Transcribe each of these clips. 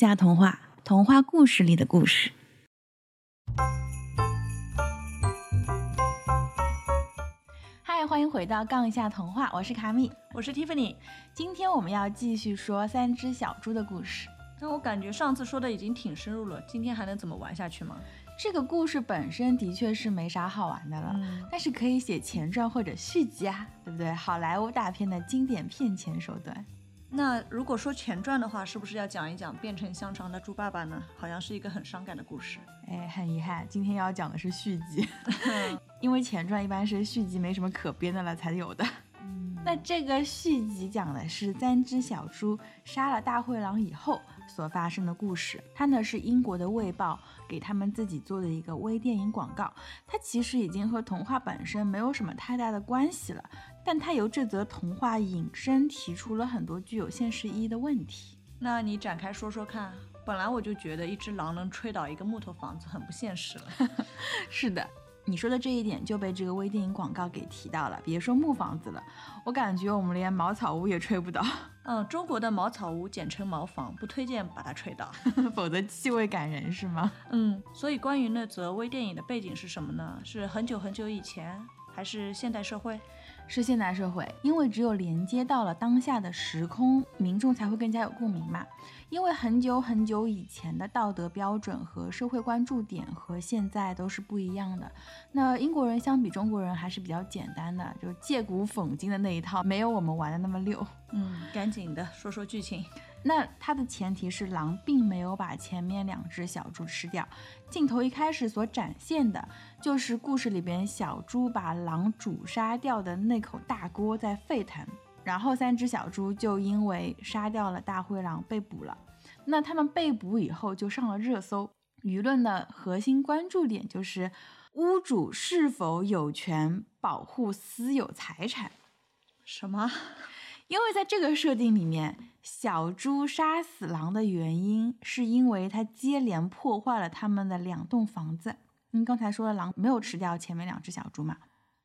下童话，童话故事里的故事。嗨，欢迎回到杠一下童话，我是卡米，我是 Tiffany。今天我们要继续说三只小猪的故事。那我感觉上次说的已经挺深入了，今天还能怎么玩下去吗？这个故事本身的确是没啥好玩的了，嗯但是可以写前传或者续集啊，对不对？好莱坞大片的经典骗钱手段。那如果说前传的话，是不是要讲一讲变成香肠的猪爸爸呢？好像是一个很伤感的故事。哎，很遗憾，今天要讲的是续集，因为前传一般是续集没什么可编的了才有的。那这个续集讲的是三只小猪杀了大灰狼以后所发生的故事。它呢是英国的《卫报》给他们自己做的一个微电影广告。它其实已经和童话本身没有什么太大的关系了，但他由这则童话引申提出了很多具有现实意义的问题。那你展开说说看。本来我就觉得一只狼能吹倒一个木头房子很不现实了。是的。你说的这一点就被这个微电影广告给提到了，别说木房子了，我感觉我们连茅草屋也吹不倒。嗯，中国的茅草屋简称茅房，不推荐把它吹倒，否则气味感人是吗？嗯，所以关于那则微电影的背景是什么呢？是很久很久以前，还是现代社会？是现代社会，因为只有连接到了当下的时空，民众才会更加有共鸣嘛。因为很久很久以前的道德标准和社会关注点和现在都是不一样的。那英国人相比中国人还是比较简单的，就借古讽今的那一套，没有我们玩的那么溜。嗯，赶紧的说说剧情。那它的前提是狼并没有把前面两只小猪吃掉。镜头一开始所展现的就是故事里边小猪把狼煮杀掉的那口大锅在沸腾，然后三只小猪就因为杀掉了大灰狼被捕了。那他们被捕以后就上了热搜，舆论的核心关注点就是屋主是否有权保护私有财产。什么？因为在这个设定里面，小猪杀死狼的原因是因为它接连破坏了他们的两栋房子。您刚才说了，狼没有吃掉前面两只小猪嘛？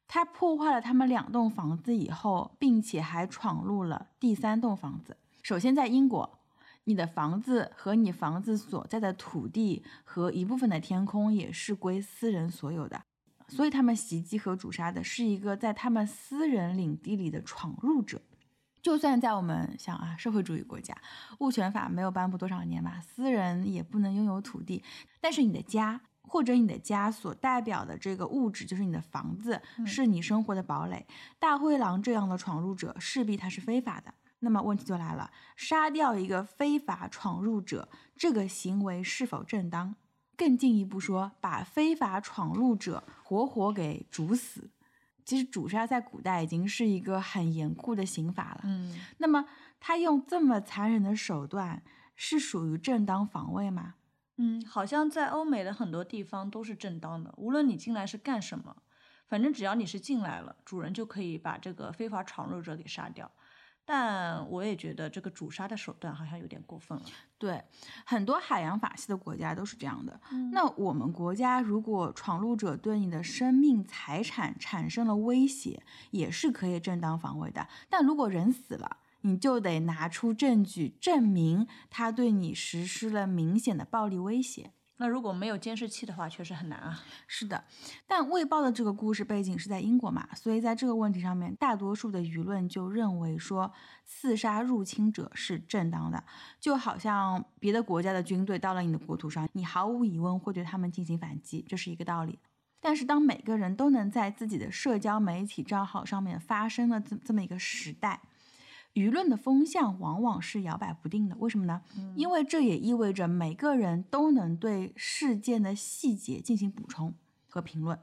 它破坏了他们两栋房子以后，并且还闯入了第三栋房子。首先，在英国，你的房子和你房子所在的土地和一部分的天空也是归私人所有的，所以他们袭击和主杀的是一个在他们私人领地里的闯入者。就算在我们想啊，社会主义国家，物权法没有颁布多少年吧，私人也不能拥有土地。但是你的家或者你的家所代表的这个物质，就是你的房子，是你生活的堡垒。大灰狼这样的闯入者，势必他是非法的。那么问题就来了，杀掉一个非法闯入者，这个行为是否正当？更进一步说，把非法闯入者活活给煮死。其实主杀在古代已经是一个很严酷的刑法了。嗯，那么他用这么残忍的手段，是属于正当防卫吗？嗯，好像在欧美的很多地方都是正当的，无论你进来是干什么，反正只要你是进来了，主人就可以把这个非法闯入者给杀掉。但我也觉得这个主杀的手段好像有点过分了。对，很多海洋法系的国家都是这样的。嗯那我们国家如果闯入者对你的生命财产产生了威胁，也是可以正当防卫的。但如果人死了，你就得拿出证据证明他对你实施了明显的暴力威胁。那如果没有监视器的话，确实很难啊。是的，但《卫报》的这个故事背景是在英国嘛，所以在这个问题上面，大多数的舆论就认为说刺杀入侵者是正当的，就好像别的国家的军队到了你的国土上，你毫无疑问会对他们进行反击，这是一个道理。但是当每个人都能在自己的社交媒体账号上面发声的这这么一个时代，舆论的风向往往是摇摆不定的。为什么呢？因为这也意味着每个人都能对事件的细节进行补充和评论，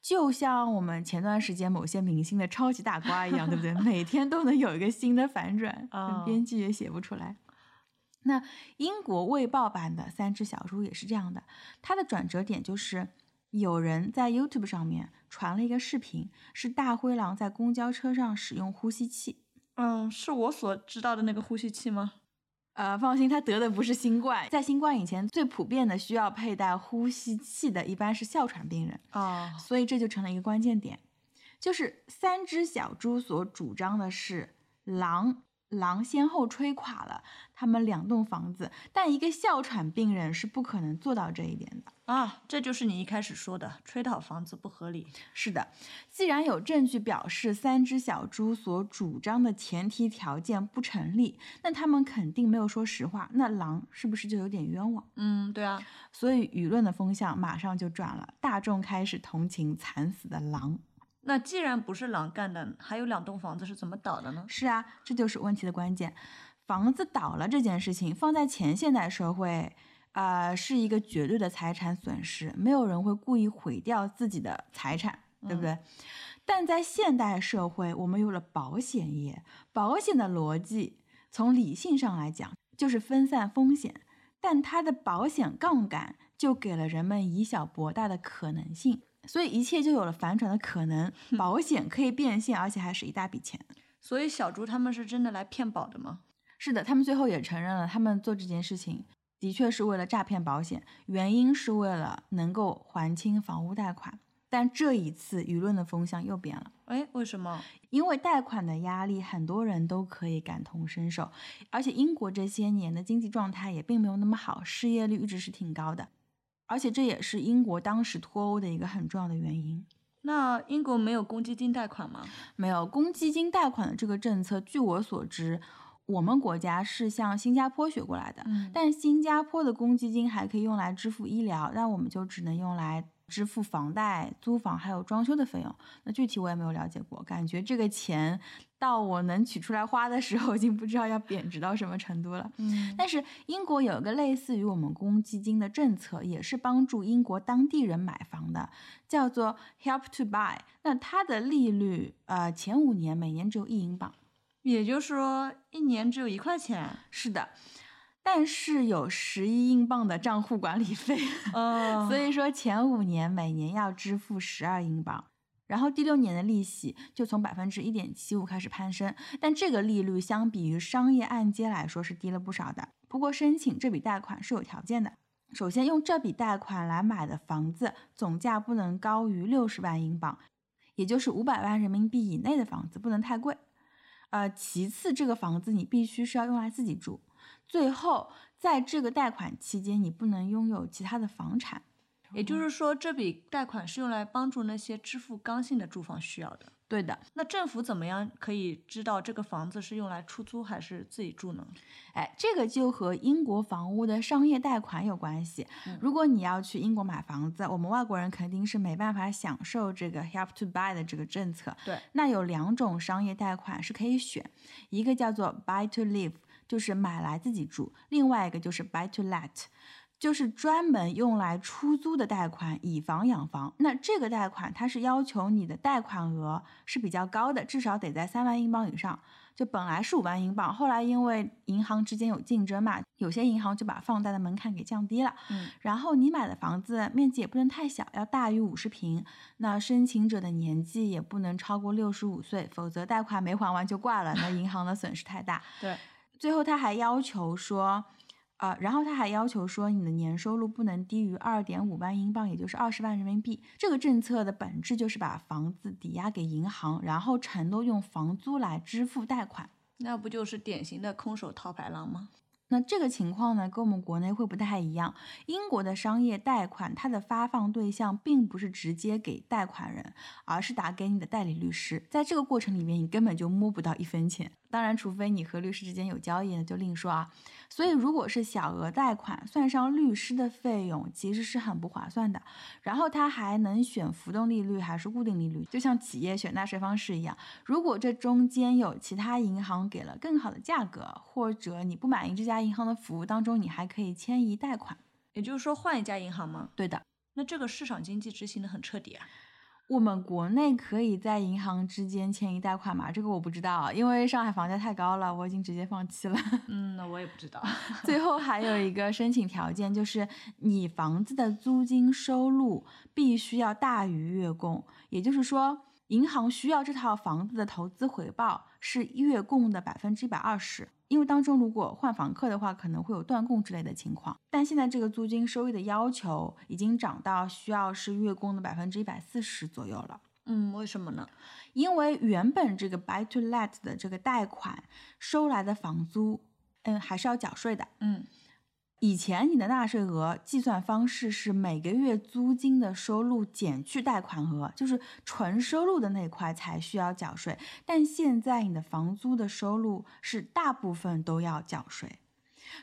就像我们前段时间某些明星的超级大瓜一样，对不对？每天都能有一个新的反转，哦编剧也写不出来。那英国卫报版的《三只小猪》也是这样的，它的转折点就是有人在 YouTube 上面传了一个视频，是大灰狼在公交车上使用呼吸器。嗯，是我所知道的那个呼吸器吗？呃，放心，他得的不是新冠，在新冠以前最普遍的需要佩戴呼吸器的，一般是哮喘病人，哦，所以这就成了一个关键点，就是三只小猪所主张的是狼狼先后吹垮了他们两栋房子，但一个哮喘病人是不可能做到这一点的。啊，这就是你一开始说的吹倒房子不合理。是的，既然有证据表示三只小猪所主张的前提条件不成立，那他们肯定没有说实话。那狼是不是就有点冤枉？嗯，对啊。所以舆论的风向马上就转了，大众开始同情惨死的狼。那既然不是狼干的，还有两栋房子是怎么倒的呢？是啊，这就是问题的关键。房子倒了这件事情，放在前现代社会。啊，是一个绝对的财产损失，没有人会故意毁掉自己的财产，对不对？但在现代社会，我们有了保险业，保险的逻辑从理性上来讲就是分散风险，但它的保险杠杆就给了人们以小博大的可能性，所以一切就有了反转的可能，保险可以变现，而且还是一大笔钱。所以小猪他们是真的来骗保的吗？是的，他们最后也承认了，他们做这件事情。的确是为了诈骗保险，原因是为了能够还清房屋贷款。但这一次舆论的风向又变了，哎，为什么？因为贷款的压力，很多人都可以感同身受。而且英国这些年的经济状态也并没有那么好，失业率一直是挺高的。而且这也是英国当时脱欧的一个很重要的原因。那英国没有公积金贷款吗？没有公积金贷款的这个政策，据我所知。我们国家是向新加坡学过来的，但新加坡的公积金还可以用来支付医疗，那我们就只能用来支付房贷、租房还有装修的费用。那具体我也没有了解过，感觉这个钱到我能取出来花的时候，已经不知道要贬值到什么程度了。嗯，但是英国有一个类似于我们公积金的政策，也是帮助英国当地人买房的，叫做 Help to Buy。那它的利率，呃，前五年每年只有一英镑。也就是说，一年只有一块钱。是的，但是有十一英镑的账户管理费。哦，所以说前五年每年要支付十二英镑，然后第六年的利息就从百分之一点七五开始攀升。但这个利率相比于商业按揭来说是低了不少的。不过申请这笔贷款是有条件的，首先用这笔贷款来买的房子总价不能高于六十万英镑，也就是五百万人民币以内的房子不能太贵。呃，其次，这个房子你必须是要用来自己住。最后，在这个贷款期间，你不能拥有其他的房产。也就是说，这笔贷款是用来帮助那些支付刚性的住房需要的。对的，那政府怎么样可以知道这个房子是用来出租还是自己住呢？哎，这个就和英国房屋的商业贷款有关系。如果你要去英国买房子，我们外国人肯定是没办法享受这个 Help to Buy 的这个政策。对，那有两种商业贷款是可以选，一个叫做 Buy to Live，就是买来自己住；另外一个就是 Buy to Let。就是专门用来出租的贷款，以房养房。那这个贷款它是要求你的贷款额是比较高的，至少得在三万英镑以上。就本来是五万英镑，后来因为银行之间有竞争嘛，有些银行就把放贷的门槛给降低了。嗯，然后你买的房子面积也不能太小，要大于五十平。那申请者的年纪也不能超过六十五岁，否则贷款没还完就挂了，那银行的损失太大。对，最后他还要求说。啊，然后他还要求说，你的年收入不能低于二点五万英镑，也就是二十万人民币。这个政策的本质就是把房子抵押给银行，然后承诺用房租来支付贷款。那不就是典型的空手套白狼吗？那这个情况呢，跟我们国内会不太一样。英国的商业贷款，它的发放对象并不是直接给贷款人，而是打给你的代理律师。在这个过程里面，你根本就摸不到一分钱。当然，除非你和律师之间有交易，那就另说啊。所以，如果是小额贷款，算上律师的费用，其实是很不划算的。然后，他还能选浮动利率还是固定利率，就像企业选纳税方式一样。如果这中间有其他银行给了更好的价格，或者你不满意这家银行的服务当中，你还可以迁移贷款。也就是说，换一家银行吗？对的。那这个市场经济执行的很彻底啊。我们国内可以在银行之间迁移贷款吗？这个我不知道，因为上海房价太高了，我已经直接放弃了。嗯，那我也不知道。最后还有一个申请条件，就是你房子的租金收入必须要大于月供，也就是说，银行需要这套房子的投资回报是月供的百分之一百二十。因为当中如果换房客的话，可能会有断供之类的情况。但现在这个租金收益的要求已经涨到需要是月供的百分之一百四十左右了。嗯，为什么呢？因为原本这个 buy to let 的这个贷款收来的房租，嗯，还是要缴税的。嗯以前你的纳税额计算方式是每个月租金的收入减去贷款额，就是纯收入的那块才需要缴税。但现在你的房租的收入是大部分都要缴税。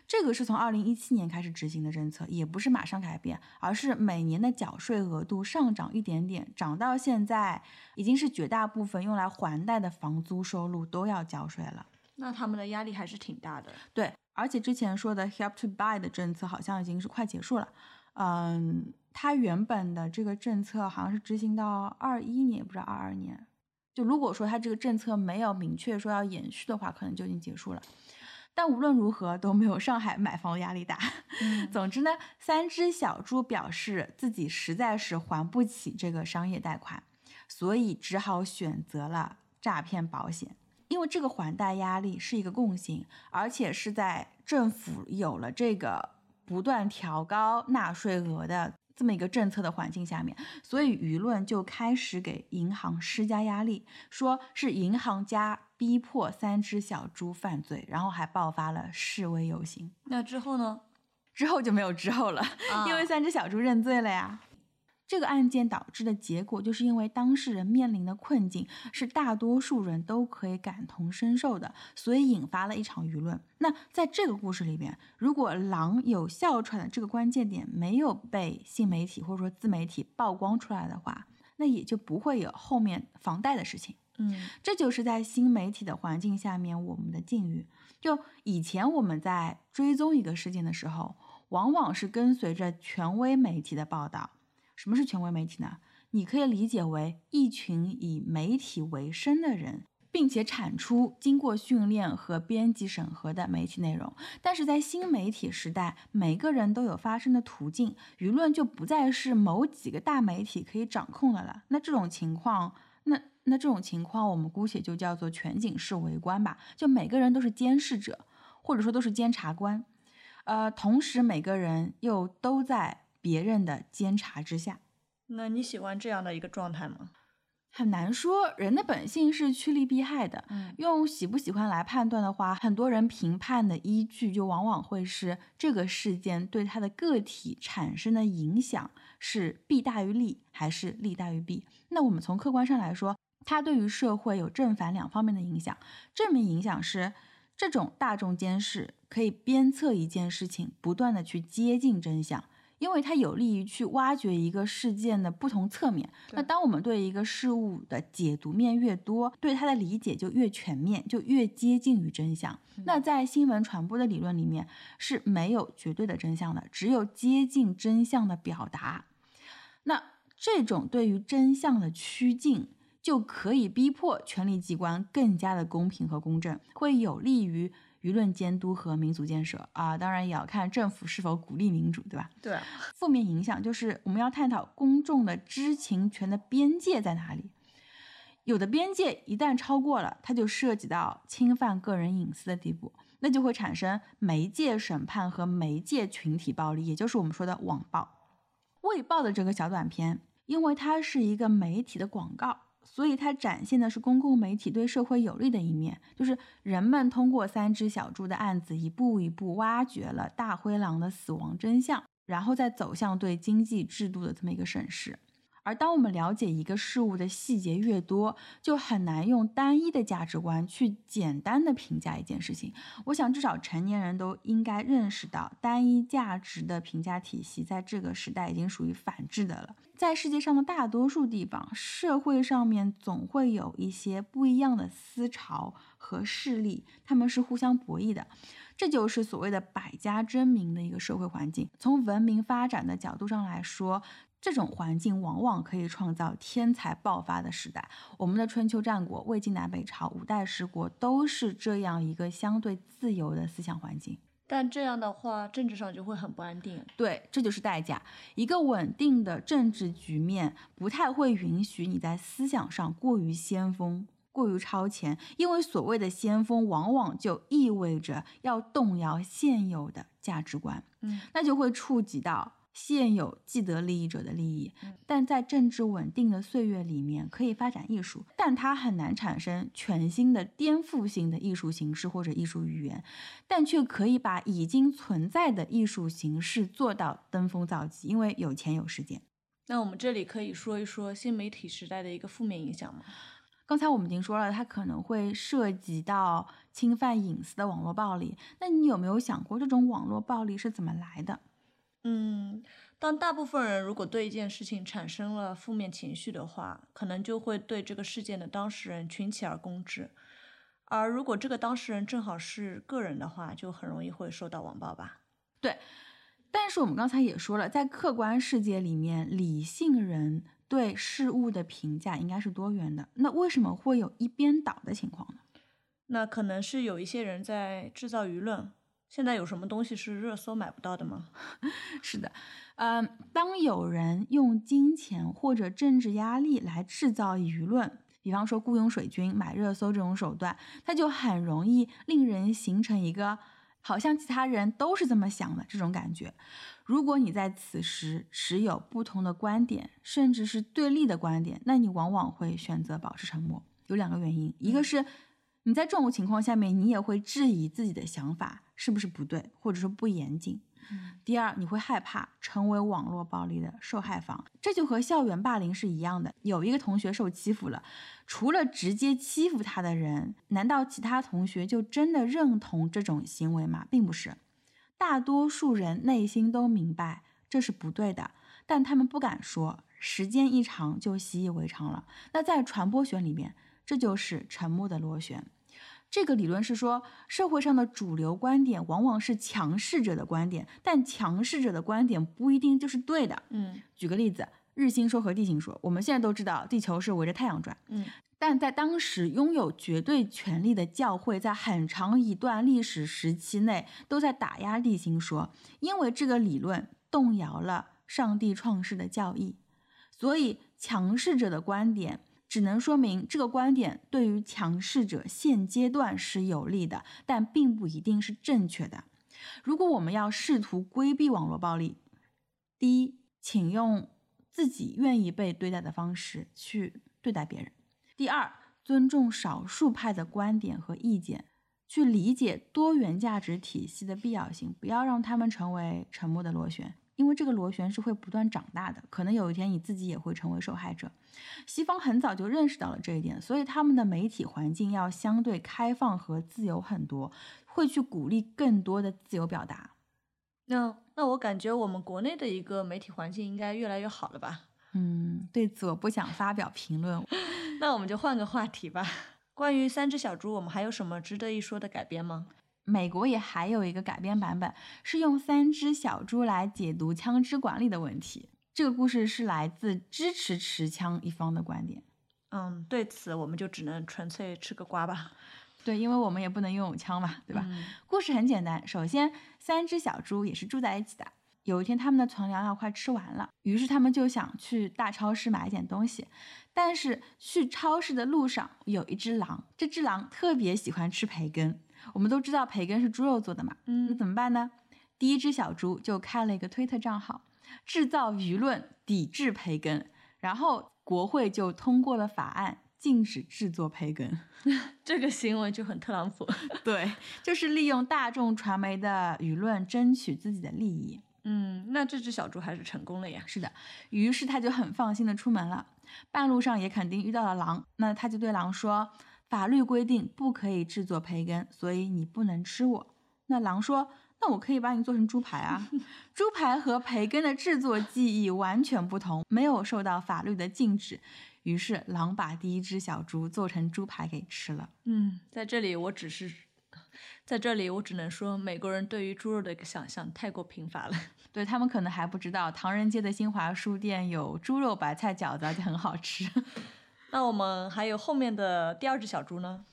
这个是从二零一七年开始执行的政策，也不是马上改变，而是每年的缴税额度上涨一点点，涨到现在已经是绝大部分用来还贷的房租收入都要交税了。那他们的压力还是挺大的。对，而且之前说的 Help to Buy 的政策好像已经是快结束了。嗯，它原本的这个政策好像是执行到二一年，不知道二二年。就如果说它这个政策没有明确说要延续的话，可能就已经结束了。但无论如何都没有上海买房压力大。嗯 总之呢，三只小猪表示自己实在是还不起这个商业贷款，所以只好选择了诈骗保险。因为这个还贷压力是一个共性，而且是在政府有了这个不断调高纳税额的这么一个政策的环境下面，所以舆论就开始给银行施加压力，说是银行家逼迫三只小猪犯罪，然后还爆发了示威游行。那之后呢？之后就没有之后了，因为啊三只小猪认罪了呀。这个案件导致的结果，就是因为当事人面临的困境是大多数人都可以感同身受的，所以引发了一场舆论。那在这个故事里边，如果狼有哮喘的这个关键点没有被新媒体或者说自媒体曝光出来的话，那也就不会有后面房贷的事情。嗯这就是在新媒体的环境下面我们的境遇。就以前我们在追踪一个事件的时候，往往是跟随着权威媒体的报道。什么是权威媒体呢？你可以理解为一群以媒体为生的人，并且产出经过训练和编辑审核的媒体内容。但是在新媒体时代，每个人都有发声的途径，舆论就不再是某几个大媒体可以掌控的了。那这种情况，那那这种情况，我们姑且就叫做全景式围观吧。就每个人都是监视者，或者说都是监察官，呃，同时每个人又都在别人的监察之下。那你喜欢这样的一个状态吗？很难说，人的本性是趋利避害的。嗯用喜不喜欢来判断的话，很多人评判的依据就往往会是这个事件对他的个体产生的影响是弊大于利，还是利大于弊。那我们从客观上来说，它对于社会有正反两方面的影响。正面影响是这种大众监视可以鞭策一件事情不断的去接近真相。因为它有利于去挖掘一个事件的不同侧面。那当我们对一个事物的解读面越多，对它的理解就越全面，就越接近于真相。那在新闻传播的理论里面是没有绝对的真相的，只有接近真相的表达。那这种对于真相的趋近，就可以逼迫权力机关更加的公平和公正，会有利于舆论监督和民族建设啊。当然也要看政府是否鼓励民主，对吧？对啊，负面影响就是我们要探讨公众的知情权的边界在哪里。有的边界一旦超过了，它就涉及到侵犯个人隐私的地步，那就会产生媒介审判和媒介群体暴力，也就是我们说的网暴。卫报的这个小短片，因为它是一个媒体的广告，所以它展现的是公共媒体对社会有利的一面，就是人们通过三只小猪的案子，一步一步挖掘了大灰狼的死亡真相，然后再走向对经济制度的这么一个审视。而当我们了解一个事物的细节越多，就很难用单一的价值观去简单的评价一件事情。我想，至少成年人都应该认识到，单一价值的评价体系在这个时代已经属于反制的了。在世界上的大多数地方，社会上面总会有一些不一样的思潮和势力，他们是互相博弈的。这就是所谓的百家争鸣的一个社会环境。从文明发展的角度上来说，这种环境往往可以创造天才爆发的时代。我们的春秋战国、魏晋南北朝、五代十国都是这样一个相对自由的思想环境。但这样的话，政治上就会很不安定。对，这就是代价。一个稳定的政治局面不太会允许你在思想上过于先锋、过于超前，因为所谓的先锋，往往就意味着要动摇现有的价值观。嗯，那就会触及到现有既得利益者的利益，但在政治稳定的岁月里面可以发展艺术，但它很难产生全新的颠覆性的艺术形式或者艺术语言，但却可以把已经存在的艺术形式做到登峰造极，因为有钱有时间。那我们这里可以说一说新媒体时代的一个负面影响吗？刚才我们已经说了，它可能会涉及到侵犯隐私的网络暴力。那你有没有想过，这种网络暴力是怎么来的？嗯，当大部分人如果对一件事情产生了负面情绪的话，可能就会对这个事件的当事人群起而攻之。而如果这个当事人正好是个人的话，就很容易会受到网暴吧。对，但是我们刚才也说了，在客观世界里面，理性人对事物的评价应该是多元的。那为什么会有一边倒的情况呢？那可能是有一些人在制造舆论。现在有什么东西是热搜买不到的吗？是的，嗯，当有人用金钱或者政治压力来制造舆论，比方说雇佣水军买热搜这种手段，它就很容易令人形成一个好像其他人都是这么想的这种感觉。如果你在此时持有不同的观点，甚至是对立的观点，那你往往会选择保持沉默。有两个原因，一个是你在这种情况下面，你也会质疑自己的想法。是不是不对，或者说不严谨？第二，你会害怕成为网络暴力的受害方，这就和校园霸凌是一样的。有一个同学受欺负了，除了直接欺负他的人，难道其他同学就真的认同这种行为吗？并不是，大多数人内心都明白这是不对的，但他们不敢说，时间一长就习以为常了。那在传播学里面，这就是沉默的螺旋。这个理论是说，社会上的主流观点往往是强势者的观点，但强势者的观点不一定就是对的。嗯，举个例子，日心说和地心说，我们现在都知道地球是围着太阳转。嗯，但在当时拥有绝对权力的教会，在很长一段历史时期内都在打压地心说，因为这个理论动摇了上帝创世的教义，所以强势者的观点。只能说明这个观点对于强势者现阶段是有利的，但并不一定是正确的。如果我们要试图规避网络暴力，第一，请用自己愿意被对待的方式去对待别人；第二，尊重少数派的观点和意见，去理解多元价值体系的必要性，不要让他们成为沉默的螺旋。因为这个螺旋是会不断长大的，可能有一天你自己也会成为受害者。西方很早就认识到了这一点，所以他们的媒体环境要相对开放和自由很多，会去鼓励更多的自由表达。那那我感觉我们国内的一个媒体环境应该越来越好了吧？嗯，对此我不想发表评论。那我们就换个话题吧。关于三只小猪，我们还有什么值得一说的改编吗？美国也还有一个改编版本，是用三只小猪来解读枪支管理的问题。这个故事是来自支持持枪一方的观点。嗯，对此我们就只能纯粹吃个瓜吧。对，因为我们也不能拥有枪嘛，对吧？故事很简单，首先三只小猪也是住在一起的。有一天，他们的存粮要快吃完了，于是他们就想去大超市买一点东西。但是去超市的路上有一只狼，这只狼特别喜欢吃培根。我们都知道培根是猪肉做的嘛，嗯，那怎么办呢？第一只小猪就开了一个推特账号，制造舆论抵制培根，然后国会就通过了法案，禁止制作培根。这个行为就很特朗普，对，就是利用大众传媒的舆论争取自己的利益。嗯，那这只小猪还是成功了呀。是的，于是他就很放心的出门了，半路上也肯定遇到了狼，那他就对狼说。法律规定不可以制作培根，所以你不能吃我。那狼说：“那我可以把你做成猪排啊！猪排和培根的制作技艺完全不同，没有受到法律的禁止。”于是狼把第一只小猪做成猪排给吃了。嗯，在这里我只是，在这里我只能说，美国人对于猪肉的想象太过贫乏了。对他们可能还不知道，唐人街的新华书店有猪肉白菜饺子，而且很好吃。那我们还有后面的第二只小猪呢？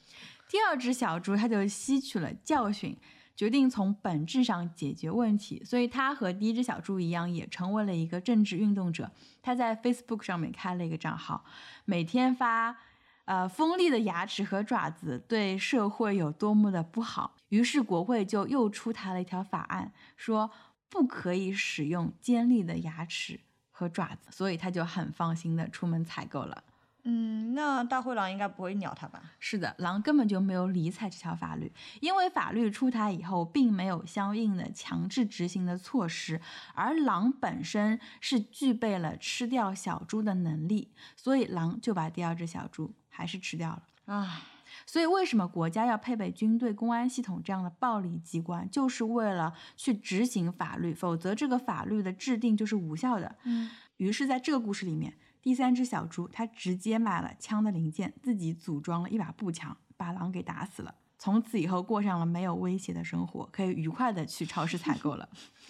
第二只小猪，它就吸取了教训，决定从本质上解决问题。所以它和第一只小猪一样，也成为了一个政治运动者。他在 Facebook 上面开了一个账号，每天发，呃，锋利的牙齿和爪子对社会有多么的不好。于是国会就又出台了一条法案，说。不可以使用尖利的牙齿和爪子，所以他就很放心的出门采购了。嗯，那大灰狼应该不会鸟他吧？是的，狼根本就没有理睬这条法律，因为法律出台以后，并没有相应的强制执行的措施，而狼本身是具备了吃掉小猪的能力，所以狼就把第二只小猪还是吃掉了。唉，所以为什么国家要配备军队、公安系统这样的暴力机关，就是为了去执行法律，否则这个法律的制定就是无效的。嗯，于是，在这个故事里面。第三只小猪，它直接买了枪的零件，自己组装了一把步枪，把狼给打死了。从此以后，过上了没有威胁的生活，可以愉快的去超市采购了。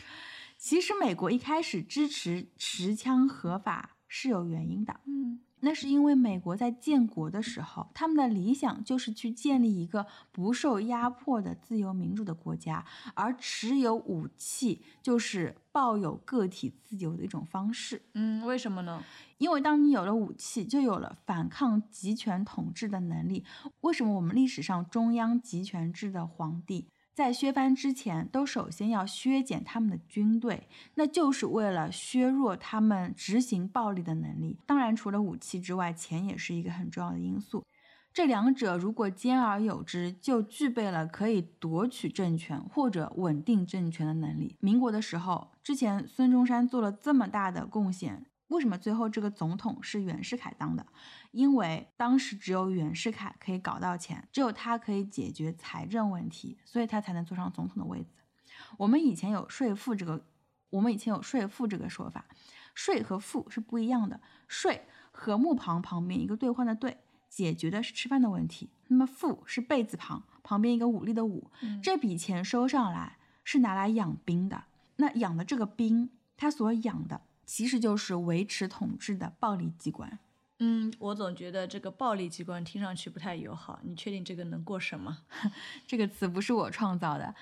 其实，美国一开始支持持枪合法是有原因的。嗯。那是因为美国在建国的时候，他们的理想就是去建立一个不受压迫的自由民主的国家，而持有武器就是抱有个体自由的一种方式。嗯，为什么呢？因为当你有了武器，就有了反抗集权统治的能力。为什么我们历史上中央集权制的皇帝？在削藩之前，都首先要削减他们的军队，那就是为了削弱他们执行暴力的能力。当然，除了武器之外，钱也是一个很重要的因素。这两者如果兼而有之，就具备了可以夺取政权或者稳定政权的能力。民国的时候，之前孙中山做了这么大的贡献。为什么最后这个总统是袁世凯当的？因为当时只有袁世凯可以搞到钱，只有他可以解决财政问题，所以他才能坐上总统的位子。我们以前有税赋这个，我们以前有税赋这个说法，税和赋是不一样的。税和木旁旁边一个兑换的兑，解决的是吃饭的问题。那么赋是贝字旁旁边一个武力的武，这笔钱收上来是拿来养兵的。那养的这个兵，他所养的。其实就是维持统治的暴力机关。嗯，我总觉得这个暴力机关听上去不太友好。你确定这个能过审吗？这个词不是我创造的，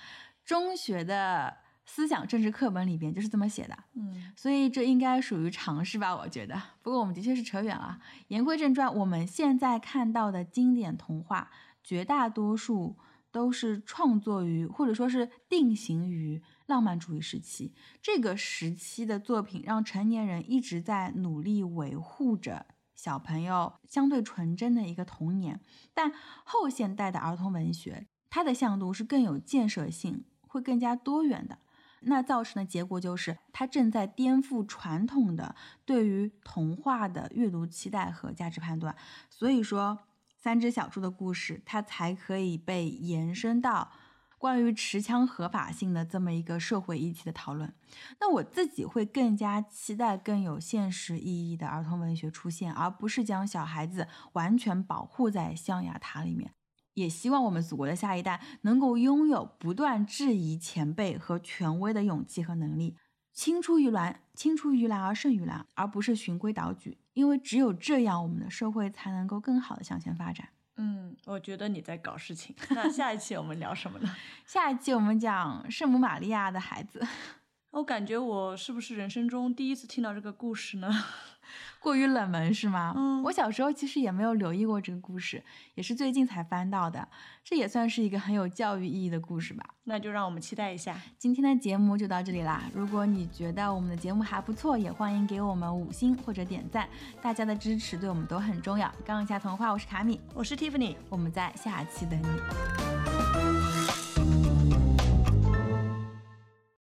中学的思想政治课本里边就是这么写的。嗯，所以这应该属于常识吧？我觉得。不过我们的确是扯远了。言归正传，我们现在看到的经典童话，绝大多数都是创作于或者说是定型于。浪漫主义时期，这个时期的作品让成年人一直在努力维护着小朋友相对纯真的一个童年。但后现代的儿童文学，它的向度是更有建设性，会更加多元的。那造成的结果就是，它正在颠覆传统的对于童话的阅读期待和价值判断。所以说，三只小猪的故事，它才可以被延伸到。关于持枪合法性的这么一个社会议题的讨论，那我自己会更加期待更有现实意义的儿童文学出现，而不是将小孩子完全保护在象牙塔里面。也希望我们祖国的下一代能够拥有不断质疑前辈和权威的勇气和能力，青出于蓝，青出于蓝而胜于蓝，而不是循规蹈矩。因为只有这样，我们的社会才能够更好的向前发展。嗯，我觉得你在搞事情。那下一期我们聊什么呢？下一期我们讲圣母玛利亚的孩子。我感觉我是不是人生中第一次听到这个故事呢？过于冷门是吗？嗯，我小时候其实也没有留意过这个故事，也是最近才翻到的。这也算是一个很有教育意义的故事吧？那就让我们期待一下。今天的节目就到这里啦！如果你觉得我们的节目还不错，也欢迎给我们五星或者点赞，大家的支持对我们都很重要。刚一下童话，我是卡米，我是 Tiffany，我们在下期等你。